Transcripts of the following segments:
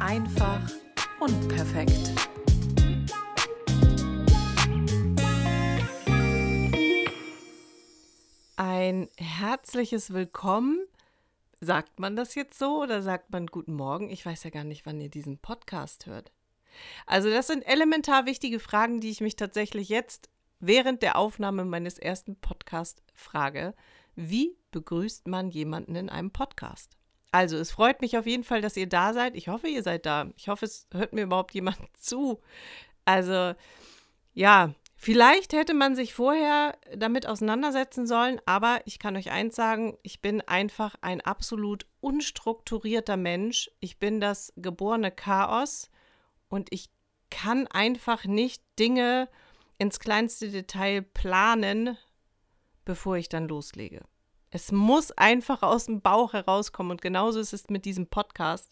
Einfach unperfekt. Ein herzliches Willkommen. Sagt man das jetzt so oder sagt man Guten Morgen? Ich weiß ja gar nicht, wann ihr diesen Podcast hört. Also das sind elementar wichtige Fragen, die ich mich tatsächlich jetzt während der Aufnahme meines ersten Podcasts frage. Wie begrüßt man jemanden in einem Podcast? Also, es freut mich auf jeden Fall, dass ihr da seid. Ich hoffe, ihr seid da. Ich hoffe, es hört mir überhaupt jemand zu. Also, ja, vielleicht hätte man sich vorher damit auseinandersetzen sollen, aber ich kann euch eins sagen, ich bin einfach ein absolut unstrukturierter Mensch. Ich bin das geborene Chaos und ich kann einfach nicht Dinge ins kleinste Detail planen, bevor ich dann loslege. Es muss einfach aus dem Bauch herauskommen und genauso ist es mit diesem Podcast.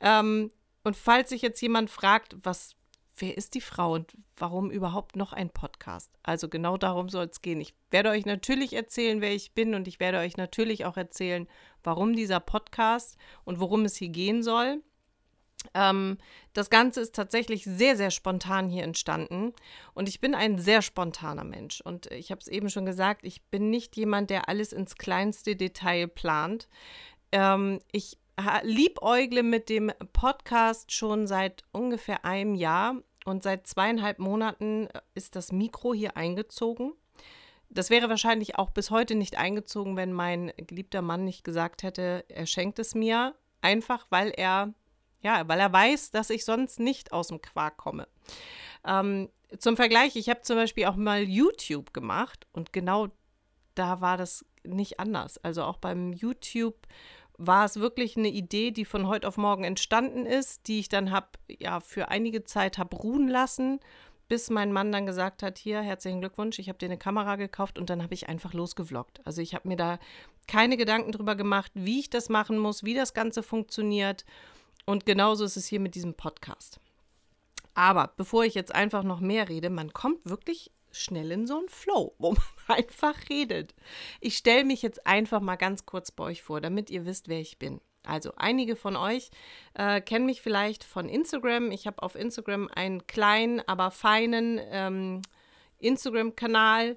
Ähm, und falls sich jetzt jemand fragt, was, wer ist die Frau und warum überhaupt noch ein Podcast? Also genau darum soll es gehen. Ich werde euch natürlich erzählen, wer ich bin und ich werde euch natürlich auch erzählen, warum dieser Podcast und worum es hier gehen soll. Ähm, das Ganze ist tatsächlich sehr, sehr spontan hier entstanden. Und ich bin ein sehr spontaner Mensch. Und ich habe es eben schon gesagt, ich bin nicht jemand, der alles ins kleinste Detail plant. Ähm, ich liebäugle mit dem Podcast schon seit ungefähr einem Jahr. Und seit zweieinhalb Monaten äh, ist das Mikro hier eingezogen. Das wäre wahrscheinlich auch bis heute nicht eingezogen, wenn mein geliebter Mann nicht gesagt hätte, er schenkt es mir. Einfach weil er ja, weil er weiß, dass ich sonst nicht aus dem Quark komme. Ähm, zum Vergleich, ich habe zum Beispiel auch mal YouTube gemacht und genau da war das nicht anders. Also auch beim YouTube war es wirklich eine Idee, die von heute auf morgen entstanden ist, die ich dann habe ja für einige Zeit habe ruhen lassen, bis mein Mann dann gesagt hat, hier herzlichen Glückwunsch, ich habe dir eine Kamera gekauft und dann habe ich einfach losgevloggt. Also ich habe mir da keine Gedanken drüber gemacht, wie ich das machen muss, wie das Ganze funktioniert. Und genauso ist es hier mit diesem Podcast. Aber bevor ich jetzt einfach noch mehr rede, man kommt wirklich schnell in so einen Flow, wo man einfach redet. Ich stelle mich jetzt einfach mal ganz kurz bei euch vor, damit ihr wisst, wer ich bin. Also einige von euch äh, kennen mich vielleicht von Instagram. Ich habe auf Instagram einen kleinen, aber feinen ähm, Instagram-Kanal,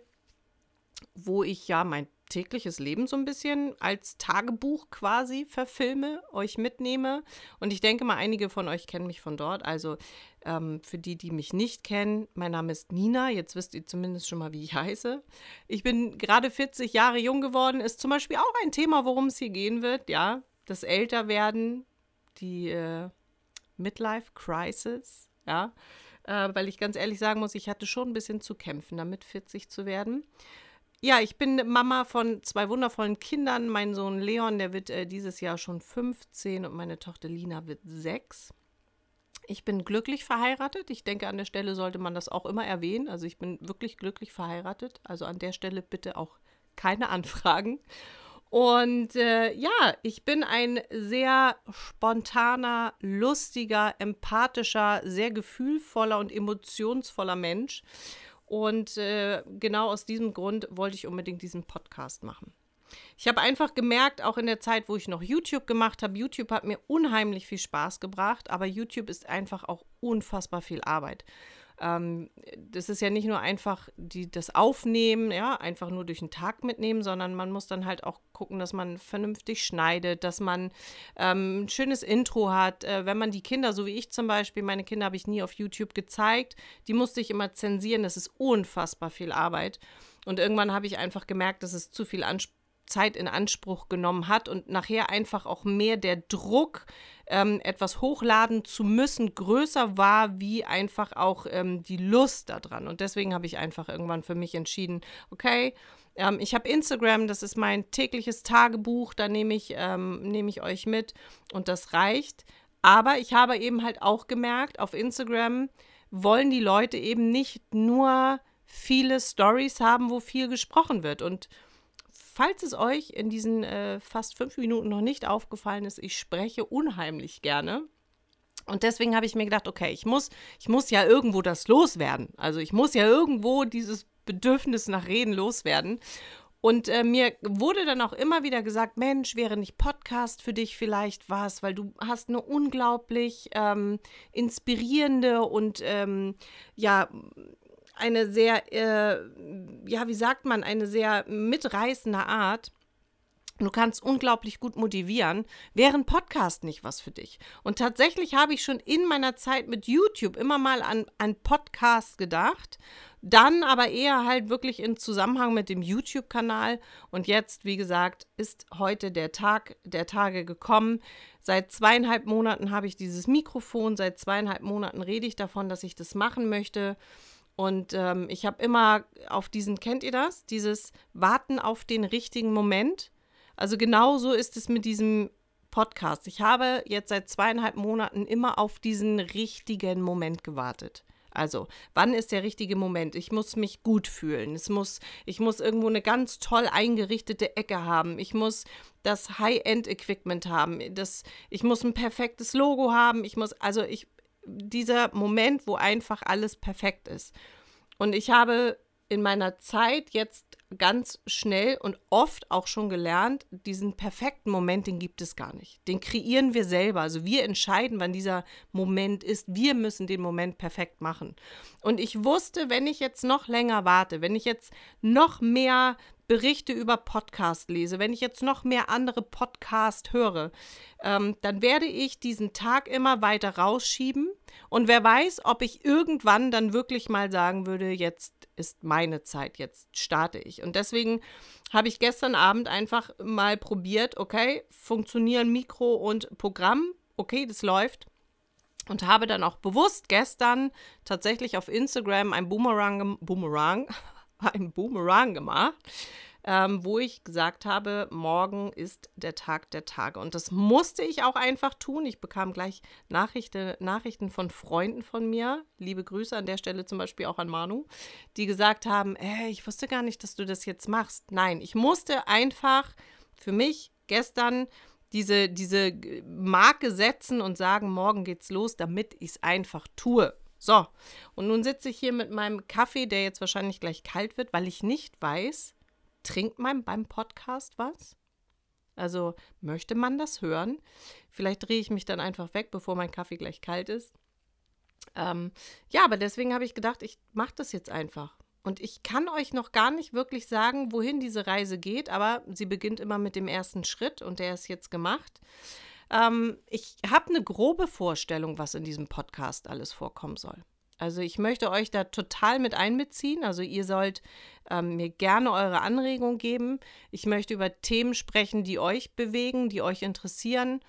wo ich ja mein tägliches Leben so ein bisschen als Tagebuch quasi verfilme, euch mitnehme. Und ich denke mal, einige von euch kennen mich von dort. Also ähm, für die, die mich nicht kennen, mein Name ist Nina. Jetzt wisst ihr zumindest schon mal, wie ich heiße. Ich bin gerade 40 Jahre jung geworden. Ist zum Beispiel auch ein Thema, worum es hier gehen wird. Ja, das Älterwerden, die äh, Midlife Crisis. Ja, äh, weil ich ganz ehrlich sagen muss, ich hatte schon ein bisschen zu kämpfen, damit 40 zu werden. Ja, ich bin Mama von zwei wundervollen Kindern. Mein Sohn Leon, der wird äh, dieses Jahr schon 15 und meine Tochter Lina wird 6. Ich bin glücklich verheiratet. Ich denke, an der Stelle sollte man das auch immer erwähnen. Also ich bin wirklich glücklich verheiratet. Also an der Stelle bitte auch keine Anfragen. Und äh, ja, ich bin ein sehr spontaner, lustiger, empathischer, sehr gefühlvoller und emotionsvoller Mensch. Und äh, genau aus diesem Grund wollte ich unbedingt diesen Podcast machen. Ich habe einfach gemerkt, auch in der Zeit, wo ich noch YouTube gemacht habe, YouTube hat mir unheimlich viel Spaß gebracht, aber YouTube ist einfach auch unfassbar viel Arbeit ähm, das ist ja nicht nur einfach die, das Aufnehmen, ja, einfach nur durch den Tag mitnehmen, sondern man muss dann halt auch gucken, dass man vernünftig schneidet, dass man ähm, ein schönes Intro hat. Äh, wenn man die Kinder, so wie ich zum Beispiel, meine Kinder habe ich nie auf YouTube gezeigt, die musste ich immer zensieren, das ist unfassbar viel Arbeit. Und irgendwann habe ich einfach gemerkt, dass es zu viel Anspruch Zeit in Anspruch genommen hat und nachher einfach auch mehr der Druck, ähm, etwas hochladen zu müssen, größer war, wie einfach auch ähm, die Lust daran. Und deswegen habe ich einfach irgendwann für mich entschieden, okay, ähm, ich habe Instagram, das ist mein tägliches Tagebuch, da nehme ich, ähm, nehm ich euch mit und das reicht. Aber ich habe eben halt auch gemerkt, auf Instagram wollen die Leute eben nicht nur viele Stories haben, wo viel gesprochen wird. Und falls es euch in diesen äh, fast fünf Minuten noch nicht aufgefallen ist, ich spreche unheimlich gerne. Und deswegen habe ich mir gedacht, okay, ich muss, ich muss ja irgendwo das loswerden. Also ich muss ja irgendwo dieses Bedürfnis nach Reden loswerden. Und äh, mir wurde dann auch immer wieder gesagt, Mensch, wäre nicht Podcast für dich vielleicht was, weil du hast eine unglaublich ähm, inspirierende und ähm, ja, eine sehr, äh, ja, wie sagt man, eine sehr mitreißende Art. Du kannst unglaublich gut motivieren. Wäre ein Podcast nicht was für dich? Und tatsächlich habe ich schon in meiner Zeit mit YouTube immer mal an, an Podcast gedacht. Dann aber eher halt wirklich in Zusammenhang mit dem YouTube-Kanal. Und jetzt, wie gesagt, ist heute der Tag der Tage gekommen. Seit zweieinhalb Monaten habe ich dieses Mikrofon. Seit zweieinhalb Monaten rede ich davon, dass ich das machen möchte. Und ähm, ich habe immer auf diesen, kennt ihr das? Dieses Warten auf den richtigen Moment. Also genauso ist es mit diesem Podcast. Ich habe jetzt seit zweieinhalb Monaten immer auf diesen richtigen Moment gewartet. Also, wann ist der richtige Moment? Ich muss mich gut fühlen. Es muss, ich muss irgendwo eine ganz toll eingerichtete Ecke haben. Ich muss das High-End-Equipment haben. Das, ich muss ein perfektes Logo haben. Ich muss, also ich, dieser Moment, wo einfach alles perfekt ist. Und ich habe in meiner Zeit jetzt ganz schnell und oft auch schon gelernt, diesen perfekten Moment, den gibt es gar nicht. Den kreieren wir selber. Also wir entscheiden, wann dieser Moment ist. Wir müssen den Moment perfekt machen. Und ich wusste, wenn ich jetzt noch länger warte, wenn ich jetzt noch mehr Berichte über Podcast lese, wenn ich jetzt noch mehr andere Podcast höre, ähm, dann werde ich diesen Tag immer weiter rausschieben. Und wer weiß, ob ich irgendwann dann wirklich mal sagen würde, jetzt ist meine Zeit, jetzt starte ich. Und deswegen habe ich gestern Abend einfach mal probiert, okay, funktionieren Mikro und Programm, okay, das läuft. Und habe dann auch bewusst gestern tatsächlich auf Instagram ein Boomerang, Boomerang, ein Boomerang gemacht ähm, wo ich gesagt habe, morgen ist der Tag der Tage. Und das musste ich auch einfach tun. Ich bekam gleich Nachrichten, Nachrichten von Freunden von mir, liebe Grüße an der Stelle zum Beispiel auch an Manu, die gesagt haben, hey, ich wusste gar nicht, dass du das jetzt machst. Nein, ich musste einfach für mich gestern diese, diese Marke setzen und sagen, morgen geht's los, damit ich es einfach tue. So, und nun sitze ich hier mit meinem Kaffee, der jetzt wahrscheinlich gleich kalt wird, weil ich nicht weiß, trinkt man beim Podcast was? Also möchte man das hören? Vielleicht drehe ich mich dann einfach weg, bevor mein Kaffee gleich kalt ist. Ähm, ja, aber deswegen habe ich gedacht, ich mache das jetzt einfach. Und ich kann euch noch gar nicht wirklich sagen, wohin diese Reise geht, aber sie beginnt immer mit dem ersten Schritt und der ist jetzt gemacht. Ähm, ich habe eine grobe Vorstellung, was in diesem Podcast alles vorkommen soll. Also ich möchte euch da total mit einbeziehen. Also ihr sollt ähm, mir gerne eure Anregung geben. Ich möchte über Themen sprechen, die euch bewegen, die euch interessieren.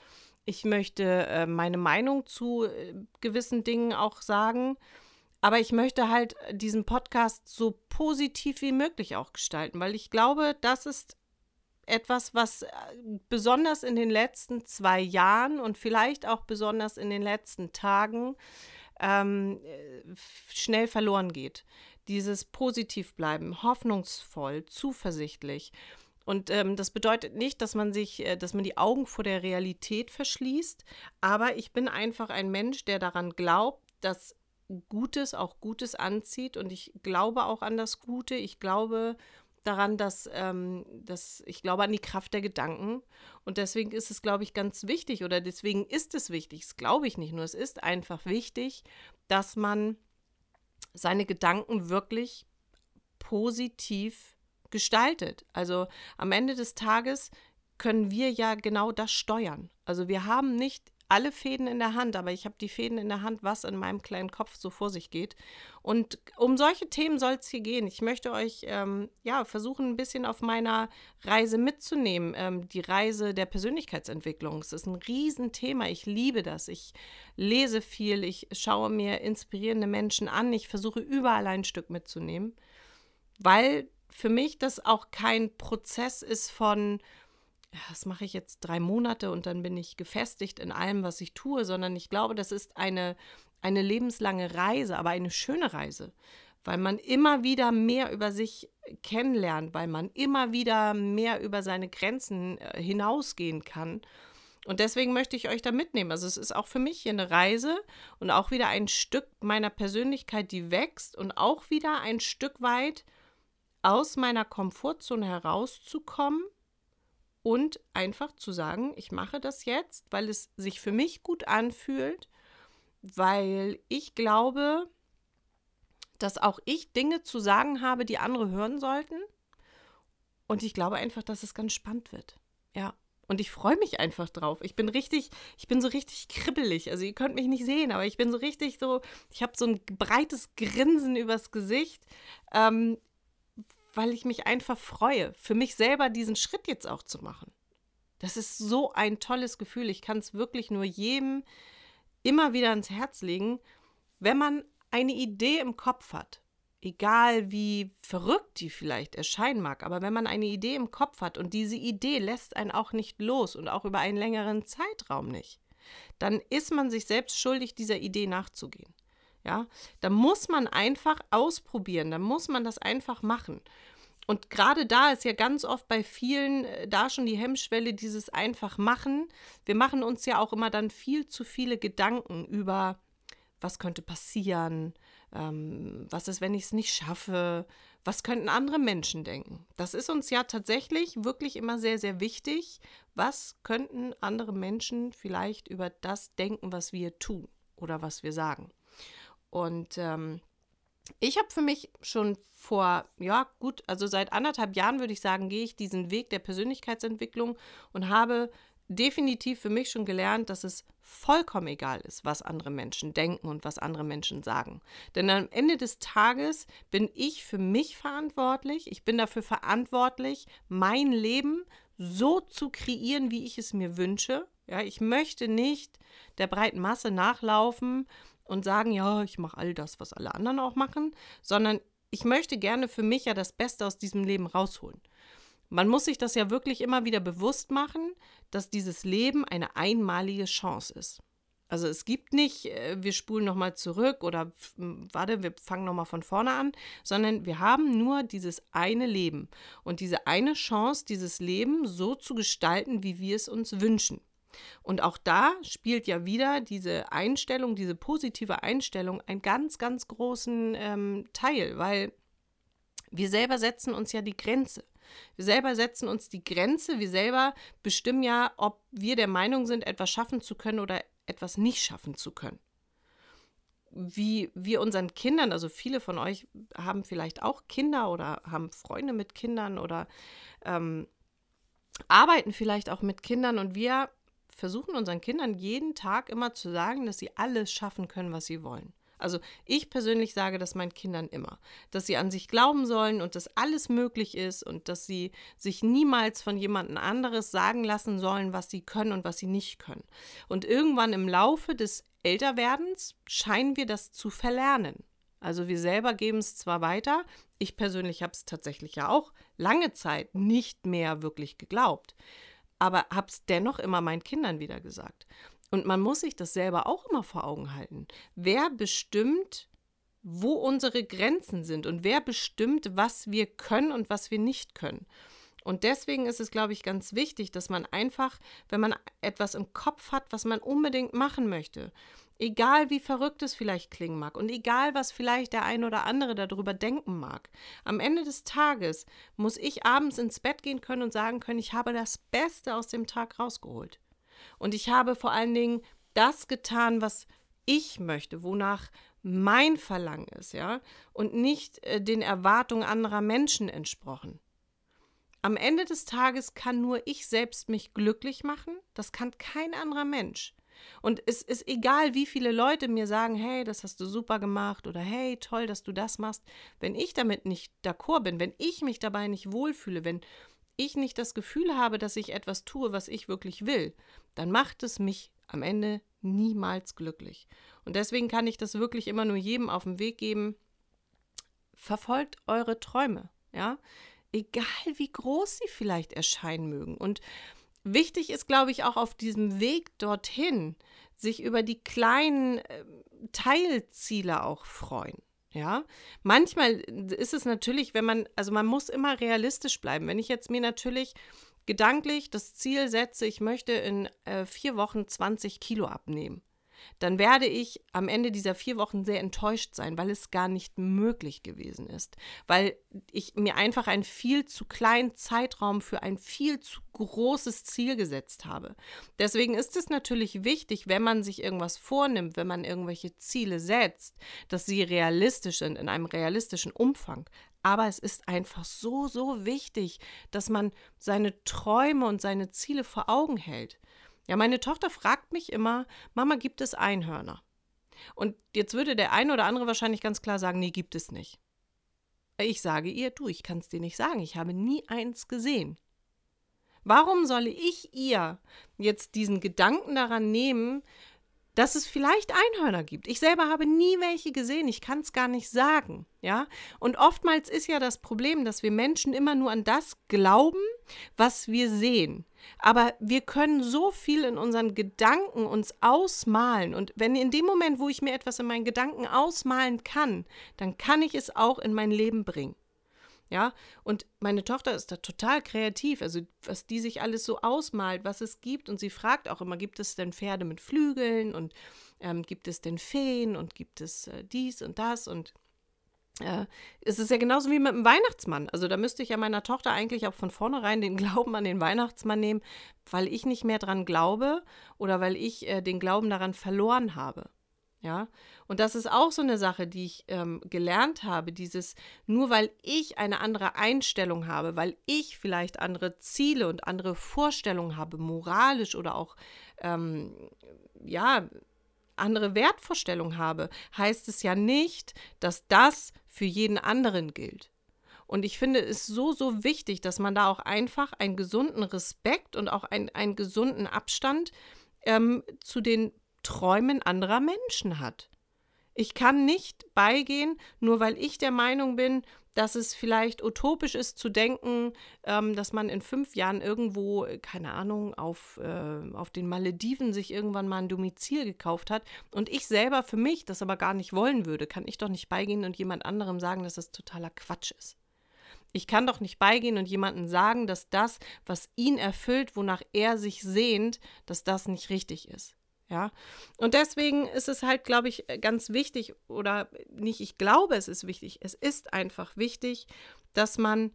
Ich möchte äh, meine Meinung zu äh, gewissen Dingen auch sagen. Aber ich möchte halt diesen Podcast so positiv wie möglich auch gestalten, weil ich glaube, das ist etwas, was äh, besonders in den letzten zwei Jahren und vielleicht auch besonders in den letzten Tagen ähm, schnell verloren geht. Dieses Positivbleiben, hoffnungsvoll, zuversichtlich. Und ähm, das bedeutet nicht, dass man sich, äh, dass man die Augen vor der Realität verschließt, aber ich bin einfach ein Mensch, der daran glaubt, dass Gutes auch Gutes anzieht und ich glaube auch an das Gute. Ich glaube daran, dass, ähm, dass ich glaube an die Kraft der Gedanken. Und deswegen ist es, glaube ich, ganz wichtig oder deswegen ist es wichtig, das glaube ich nicht nur, es ist einfach wichtig, dass man seine Gedanken wirklich positiv gestaltet. Also am Ende des Tages können wir ja genau das steuern. Also wir haben nicht alle Fäden in der Hand, aber ich habe die Fäden in der Hand, was in meinem kleinen Kopf so vor sich geht. Und um solche Themen soll es hier gehen. Ich möchte euch ähm, ja versuchen, ein bisschen auf meiner Reise mitzunehmen. Ähm, die Reise der Persönlichkeitsentwicklung. Es ist ein Riesenthema. Ich liebe das. Ich lese viel, ich schaue mir inspirierende Menschen an. Ich versuche überall ein Stück mitzunehmen, weil für mich das auch kein Prozess ist von das mache ich jetzt drei Monate und dann bin ich gefestigt in allem, was ich tue, sondern ich glaube, das ist eine, eine lebenslange Reise, aber eine schöne Reise, weil man immer wieder mehr über sich kennenlernt, weil man immer wieder mehr über seine Grenzen äh, hinausgehen kann. Und deswegen möchte ich euch da mitnehmen. Also es ist auch für mich hier eine Reise und auch wieder ein Stück meiner Persönlichkeit, die wächst und auch wieder ein Stück weit aus meiner Komfortzone herauszukommen und einfach zu sagen, ich mache das jetzt, weil es sich für mich gut anfühlt, weil ich glaube, dass auch ich Dinge zu sagen habe, die andere hören sollten. Und ich glaube einfach, dass es ganz spannend wird. Ja. Und ich freue mich einfach drauf. Ich bin richtig, ich bin so richtig kribbelig. Also ihr könnt mich nicht sehen, aber ich bin so richtig so, ich habe so ein breites Grinsen übers Gesicht, ähm, weil ich mich einfach freue, für mich selber diesen Schritt jetzt auch zu machen. Das ist so ein tolles Gefühl. Ich kann es wirklich nur jedem immer wieder ans Herz legen, wenn man eine Idee im Kopf hat, egal wie verrückt die vielleicht erscheinen mag, aber wenn man eine Idee im Kopf hat und diese Idee lässt einen auch nicht los und auch über einen längeren Zeitraum nicht, dann ist man sich selbst schuldig, dieser Idee nachzugehen. Ja, da muss man einfach ausprobieren, da muss man das einfach machen. Und gerade da ist ja ganz oft bei vielen äh, da schon die Hemmschwelle, dieses einfach machen. Wir machen uns ja auch immer dann viel zu viele Gedanken über was könnte passieren, ähm, was ist, wenn ich es nicht schaffe, was könnten andere Menschen denken. Das ist uns ja tatsächlich wirklich immer sehr, sehr wichtig. Was könnten andere Menschen vielleicht über das denken, was wir tun oder was wir sagen? Und ähm, ich habe für mich schon vor, ja gut, also seit anderthalb Jahren würde ich sagen, gehe ich diesen Weg der Persönlichkeitsentwicklung und habe definitiv für mich schon gelernt, dass es vollkommen egal ist, was andere Menschen denken und was andere Menschen sagen. Denn am Ende des Tages bin ich für mich verantwortlich. Ich bin dafür verantwortlich, mein Leben so zu kreieren, wie ich es mir wünsche. Ja, ich möchte nicht der breiten Masse nachlaufen und sagen, ja, ich mache all das, was alle anderen auch machen, sondern ich möchte gerne für mich ja das Beste aus diesem Leben rausholen. Man muss sich das ja wirklich immer wieder bewusst machen, dass dieses Leben eine einmalige Chance ist. Also es gibt nicht, äh, wir spulen nochmal zurück oder warte, wir fangen nochmal von vorne an, sondern wir haben nur dieses eine Leben und diese eine Chance, dieses Leben so zu gestalten, wie wir es uns wünschen. Und auch da spielt ja wieder diese Einstellung, diese positive Einstellung einen ganz, ganz großen ähm, Teil, weil wir selber setzen uns ja die Grenze. Wir selber setzen uns die Grenze, wir selber bestimmen ja, ob wir der Meinung sind, etwas schaffen zu können oder etwas nicht schaffen zu können. Wie wir unseren Kindern, also viele von euch haben vielleicht auch Kinder oder haben Freunde mit Kindern oder ähm, arbeiten vielleicht auch mit Kindern und wir versuchen unseren Kindern jeden Tag immer zu sagen, dass sie alles schaffen können, was sie wollen. Also ich persönlich sage das meinen Kindern immer, dass sie an sich glauben sollen und dass alles möglich ist und dass sie sich niemals von jemandem anderes sagen lassen sollen, was sie können und was sie nicht können. Und irgendwann im Laufe des Älterwerdens scheinen wir das zu verlernen. Also wir selber geben es zwar weiter, ich persönlich habe es tatsächlich ja auch lange Zeit nicht mehr wirklich geglaubt, aber habe es dennoch immer meinen Kindern wieder gesagt. Und man muss sich das selber auch immer vor Augen halten. Wer bestimmt, wo unsere Grenzen sind und wer bestimmt, was wir können und was wir nicht können. Und deswegen ist es, glaube ich, ganz wichtig, dass man einfach, wenn man etwas im Kopf hat, was man unbedingt machen möchte, egal wie verrückt es vielleicht klingen mag und egal, was vielleicht der ein oder andere darüber denken mag, am Ende des Tages muss ich abends ins Bett gehen können und sagen können, ich habe das Beste aus dem Tag rausgeholt. Und ich habe vor allen Dingen das getan, was ich möchte, wonach mein Verlangen ist, ja, und nicht äh, den Erwartungen anderer Menschen entsprochen. Am Ende des Tages kann nur ich selbst mich glücklich machen, das kann kein anderer Mensch. Und es ist egal, wie viele Leute mir sagen, hey, das hast du super gemacht oder hey, toll, dass du das machst. Wenn ich damit nicht d'accord bin, wenn ich mich dabei nicht wohlfühle, wenn ich nicht das Gefühl habe, dass ich etwas tue, was ich wirklich will, dann macht es mich am Ende niemals glücklich. Und deswegen kann ich das wirklich immer nur jedem auf den Weg geben. Verfolgt eure Träume, ja? Egal wie groß sie vielleicht erscheinen mögen. Und wichtig ist, glaube ich, auch auf diesem Weg dorthin, sich über die kleinen äh, Teilziele auch freuen. Ja, manchmal ist es natürlich, wenn man, also man muss immer realistisch bleiben. Wenn ich jetzt mir natürlich gedanklich das Ziel setze, ich möchte in äh, vier Wochen 20 Kilo abnehmen, dann werde ich am Ende dieser vier Wochen sehr enttäuscht sein, weil es gar nicht möglich gewesen ist. Weil ich mir einfach einen viel zu kleinen Zeitraum für ein viel zu großes Ziel gesetzt habe. Deswegen ist es natürlich wichtig, wenn man sich irgendwas vornimmt, wenn man irgendwelche Ziele setzt, dass sie realistisch sind, in einem realistischen Umfang. Aber es ist einfach so, so wichtig, dass man seine Träume und seine Ziele vor Augen hält. Ja, meine Tochter fragt mich immer, Mama, gibt es Einhörner? Und jetzt würde der eine oder andere wahrscheinlich ganz klar sagen, nee, gibt es nicht. Ich sage ihr, du, ich kann es dir nicht sagen, ich habe nie eins gesehen. Warum soll ich ihr jetzt diesen Gedanken daran nehmen, dass es vielleicht Einhörner gibt. Ich selber habe nie welche gesehen, ich kann es gar nicht sagen, ja? Und oftmals ist ja das Problem, dass wir Menschen immer nur an das glauben, was wir sehen. Aber wir können so viel in unseren Gedanken uns ausmalen und wenn in dem Moment, wo ich mir etwas in meinen Gedanken ausmalen kann, dann kann ich es auch in mein Leben bringen. Ja, und meine Tochter ist da total kreativ, also was die sich alles so ausmalt, was es gibt. Und sie fragt auch immer, gibt es denn Pferde mit Flügeln und ähm, gibt es denn Feen und gibt es äh, dies und das und äh, es ist ja genauso wie mit dem Weihnachtsmann. Also da müsste ich ja meiner Tochter eigentlich auch von vornherein den Glauben an den Weihnachtsmann nehmen, weil ich nicht mehr dran glaube oder weil ich äh, den Glauben daran verloren habe. Ja, und das ist auch so eine Sache, die ich ähm, gelernt habe, dieses, nur weil ich eine andere Einstellung habe, weil ich vielleicht andere Ziele und andere Vorstellungen habe, moralisch oder auch, ähm, ja, andere Wertvorstellungen habe, heißt es ja nicht, dass das für jeden anderen gilt. Und ich finde es so, so wichtig, dass man da auch einfach einen gesunden Respekt und auch ein, einen gesunden Abstand ähm, zu den Träumen anderer Menschen hat. Ich kann nicht beigehen, nur weil ich der Meinung bin, dass es vielleicht utopisch ist zu denken, ähm, dass man in fünf Jahren irgendwo, keine Ahnung, auf, äh, auf den Malediven sich irgendwann mal ein Domizil gekauft hat und ich selber für mich das aber gar nicht wollen würde, kann ich doch nicht beigehen und jemand anderem sagen, dass das totaler Quatsch ist. Ich kann doch nicht beigehen und jemandem sagen, dass das, was ihn erfüllt, wonach er sich sehnt, dass das nicht richtig ist. Ja, und deswegen ist es halt, glaube ich, ganz wichtig oder nicht, ich glaube, es ist wichtig, es ist einfach wichtig, dass man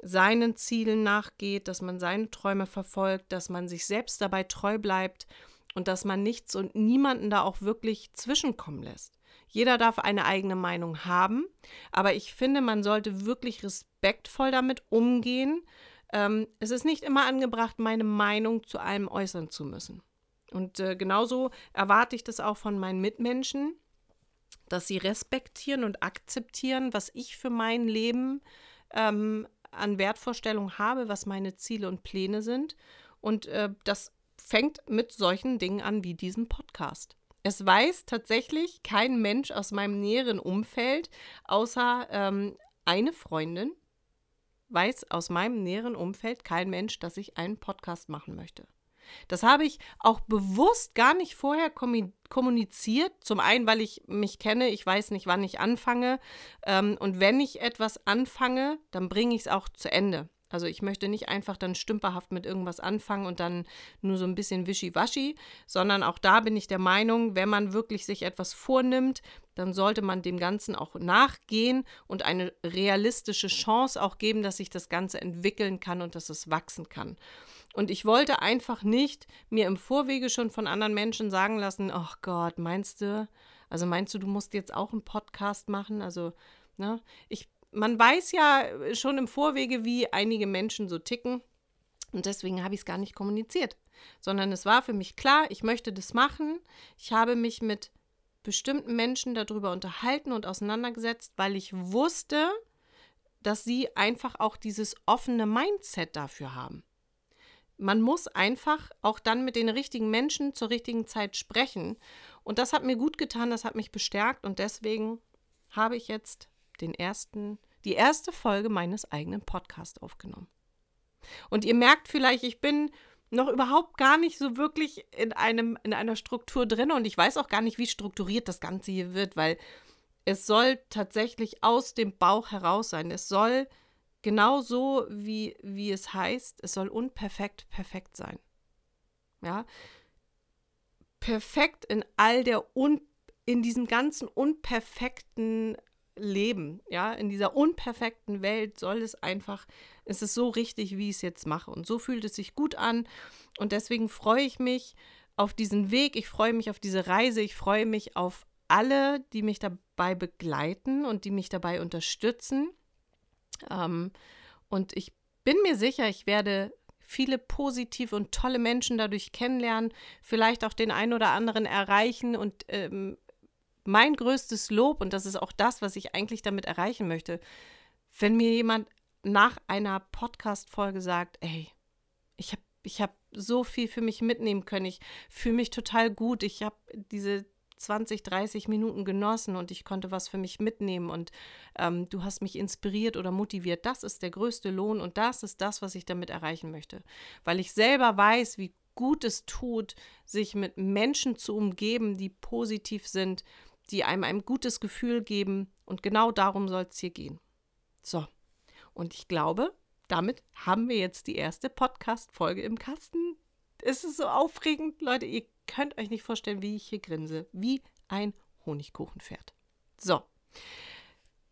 seinen Zielen nachgeht, dass man seine Träume verfolgt, dass man sich selbst dabei treu bleibt und dass man nichts und niemanden da auch wirklich zwischenkommen lässt. Jeder darf eine eigene Meinung haben, aber ich finde, man sollte wirklich respektvoll damit umgehen. Ähm, es ist nicht immer angebracht, meine Meinung zu allem äußern zu müssen. Und äh, genauso erwarte ich das auch von meinen Mitmenschen, dass sie respektieren und akzeptieren, was ich für mein Leben ähm, an Wertvorstellungen habe, was meine Ziele und Pläne sind. Und äh, das fängt mit solchen Dingen an wie diesem Podcast. Es weiß tatsächlich kein Mensch aus meinem näheren Umfeld, außer ähm, eine Freundin, weiß aus meinem näheren Umfeld kein Mensch, dass ich einen Podcast machen möchte. Das habe ich auch bewusst gar nicht vorher kommuniziert. Zum einen, weil ich mich kenne, ich weiß nicht, wann ich anfange. Ähm, und wenn ich etwas anfange, dann bringe ich es auch zu Ende. Also ich möchte nicht einfach dann stümperhaft mit irgendwas anfangen und dann nur so ein bisschen wischiwaschi, sondern auch da bin ich der Meinung, wenn man wirklich sich etwas vornimmt, dann sollte man dem Ganzen auch nachgehen und eine realistische Chance auch geben, dass sich das Ganze entwickeln kann und dass es wachsen kann. Und ich wollte einfach nicht mir im Vorwege schon von anderen Menschen sagen lassen, ach Gott, meinst du, also meinst du, du musst jetzt auch einen Podcast machen? Also, ne, ich, man weiß ja schon im Vorwege, wie einige Menschen so ticken. Und deswegen habe ich es gar nicht kommuniziert, sondern es war für mich klar, ich möchte das machen. Ich habe mich mit bestimmten Menschen darüber unterhalten und auseinandergesetzt, weil ich wusste, dass sie einfach auch dieses offene Mindset dafür haben. Man muss einfach auch dann mit den richtigen Menschen zur richtigen Zeit sprechen. Und das hat mir gut getan, das hat mich bestärkt und deswegen habe ich jetzt den ersten, die erste Folge meines eigenen Podcasts aufgenommen. Und ihr merkt vielleicht, ich bin noch überhaupt gar nicht so wirklich in, einem, in einer Struktur drin und ich weiß auch gar nicht, wie strukturiert das Ganze hier wird, weil es soll tatsächlich aus dem Bauch heraus sein. Es soll Genau so, wie, wie es heißt, es soll unperfekt perfekt sein. Ja. perfekt in all der un in diesem ganzen unperfekten Leben, ja, in dieser unperfekten Welt soll es einfach, es ist so richtig, wie ich es jetzt mache. Und so fühlt es sich gut an. Und deswegen freue ich mich auf diesen Weg, ich freue mich auf diese Reise, ich freue mich auf alle, die mich dabei begleiten und die mich dabei unterstützen. Ähm, und ich bin mir sicher, ich werde viele positive und tolle Menschen dadurch kennenlernen, vielleicht auch den einen oder anderen erreichen und ähm, mein größtes Lob, und das ist auch das, was ich eigentlich damit erreichen möchte, wenn mir jemand nach einer Podcast-Folge sagt, ey, ich habe ich hab so viel für mich mitnehmen können, ich fühle mich total gut, ich habe diese 20, 30 Minuten genossen und ich konnte was für mich mitnehmen und ähm, du hast mich inspiriert oder motiviert. Das ist der größte Lohn und das ist das, was ich damit erreichen möchte. Weil ich selber weiß, wie gut es tut, sich mit Menschen zu umgeben, die positiv sind, die einem ein gutes Gefühl geben. Und genau darum soll es hier gehen. So, und ich glaube, damit haben wir jetzt die erste Podcast-Folge im Kasten. Es ist so aufregend, Leute. Ihr könnt euch nicht vorstellen, wie ich hier grinse. Wie ein Honigkuchenpferd. So.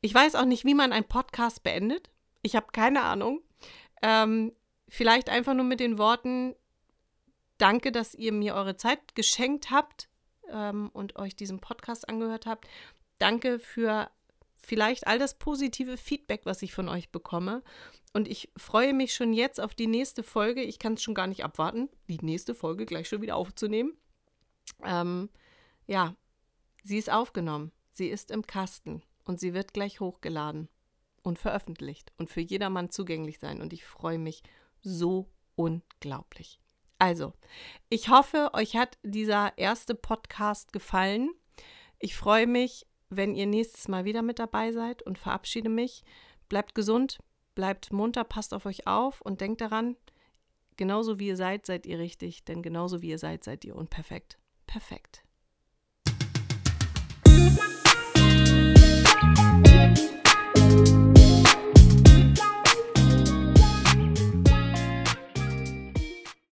Ich weiß auch nicht, wie man einen Podcast beendet. Ich habe keine Ahnung. Ähm, vielleicht einfach nur mit den Worten, danke, dass ihr mir eure Zeit geschenkt habt ähm, und euch diesen Podcast angehört habt. Danke für vielleicht all das positive Feedback, was ich von euch bekomme. Und ich freue mich schon jetzt auf die nächste Folge. Ich kann es schon gar nicht abwarten, die nächste Folge gleich schon wieder aufzunehmen. Ähm, ja, sie ist aufgenommen. Sie ist im Kasten und sie wird gleich hochgeladen und veröffentlicht und für jedermann zugänglich sein. Und ich freue mich so unglaublich. Also, ich hoffe, euch hat dieser erste Podcast gefallen. Ich freue mich, wenn ihr nächstes Mal wieder mit dabei seid und verabschiede mich. Bleibt gesund, bleibt munter, passt auf euch auf und denkt daran, genauso wie ihr seid, seid ihr richtig, denn genauso wie ihr seid, seid ihr unperfekt perfekt.